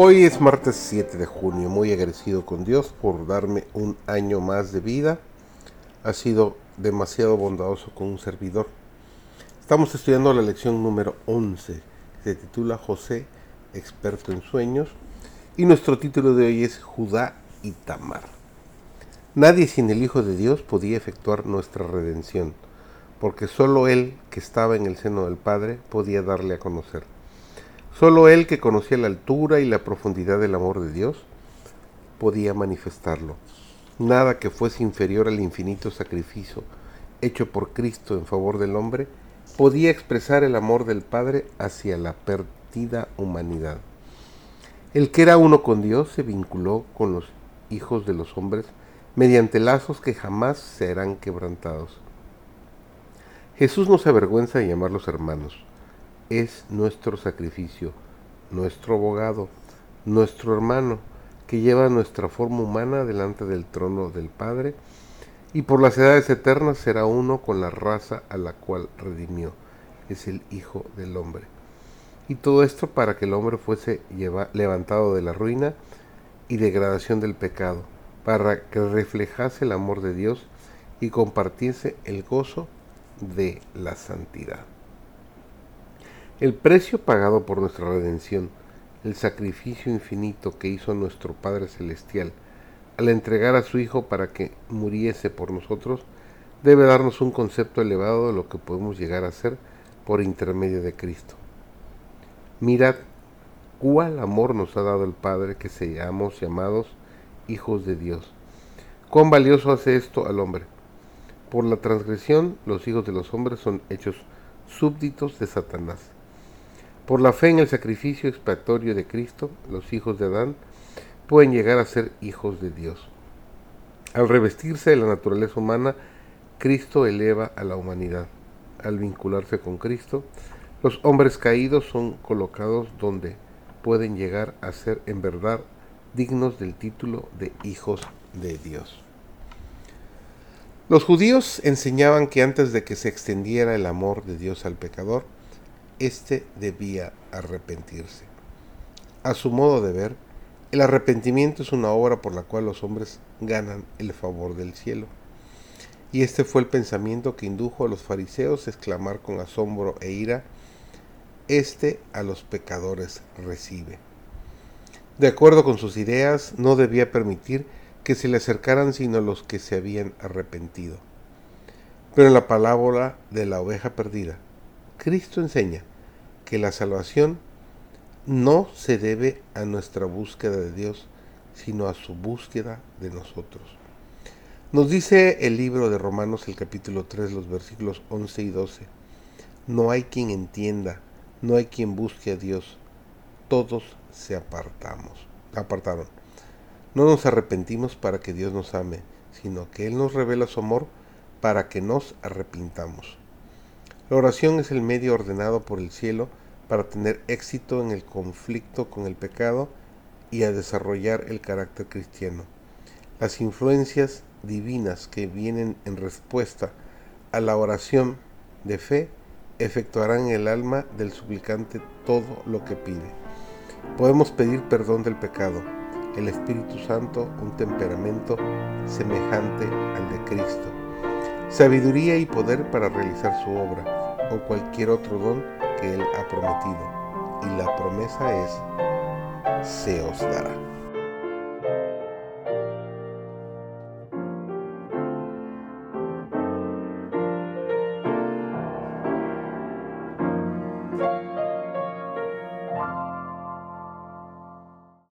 Hoy es martes 7 de junio, muy agradecido con Dios por darme un año más de vida. Ha sido demasiado bondadoso con un servidor. Estamos estudiando la lección número 11, se titula José, experto en sueños, y nuestro título de hoy es Judá y Tamar. Nadie sin el Hijo de Dios podía efectuar nuestra redención, porque solo Él, que estaba en el seno del Padre, podía darle a conocer. Solo Él que conocía la altura y la profundidad del amor de Dios podía manifestarlo. Nada que fuese inferior al infinito sacrificio hecho por Cristo en favor del hombre podía expresar el amor del Padre hacia la perdida humanidad. El que era uno con Dios se vinculó con los hijos de los hombres mediante lazos que jamás serán quebrantados. Jesús no se avergüenza de llamarlos hermanos es nuestro sacrificio, nuestro abogado, nuestro hermano, que lleva nuestra forma humana delante del trono del Padre, y por las edades eternas será uno con la raza a la cual redimió, es el Hijo del Hombre. Y todo esto para que el hombre fuese levantado de la ruina y degradación del pecado, para que reflejase el amor de Dios y compartiese el gozo de la santidad. El precio pagado por nuestra redención, el sacrificio infinito que hizo nuestro Padre Celestial al entregar a su Hijo para que muriese por nosotros, debe darnos un concepto elevado de lo que podemos llegar a ser por intermedio de Cristo. Mirad cuál amor nos ha dado el Padre que seamos llamados hijos de Dios. Cuán valioso hace esto al hombre. Por la transgresión, los hijos de los hombres son hechos súbditos de Satanás por la fe en el sacrificio expiatorio de Cristo, los hijos de Adán pueden llegar a ser hijos de Dios. Al revestirse de la naturaleza humana, Cristo eleva a la humanidad. Al vincularse con Cristo, los hombres caídos son colocados donde pueden llegar a ser en verdad dignos del título de hijos de Dios. Los judíos enseñaban que antes de que se extendiera el amor de Dios al pecador, éste debía arrepentirse. A su modo de ver, el arrepentimiento es una obra por la cual los hombres ganan el favor del cielo. Y este fue el pensamiento que indujo a los fariseos a exclamar con asombro e ira, Este a los pecadores recibe. De acuerdo con sus ideas, no debía permitir que se le acercaran sino los que se habían arrepentido. Pero en la palabra de la oveja perdida, Cristo enseña que la salvación no se debe a nuestra búsqueda de Dios, sino a su búsqueda de nosotros. Nos dice el libro de Romanos el capítulo 3, los versículos 11 y 12. No hay quien entienda, no hay quien busque a Dios. Todos se apartamos, apartaron. No nos arrepentimos para que Dios nos ame, sino que Él nos revela su amor para que nos arrepintamos. La oración es el medio ordenado por el cielo para tener éxito en el conflicto con el pecado y a desarrollar el carácter cristiano. Las influencias divinas que vienen en respuesta a la oración de fe efectuarán en el alma del suplicante todo lo que pide. Podemos pedir perdón del pecado, el Espíritu Santo un temperamento semejante al de sabiduría y poder para realizar su obra o cualquier otro don que Él ha prometido. Y la promesa es, se os dará.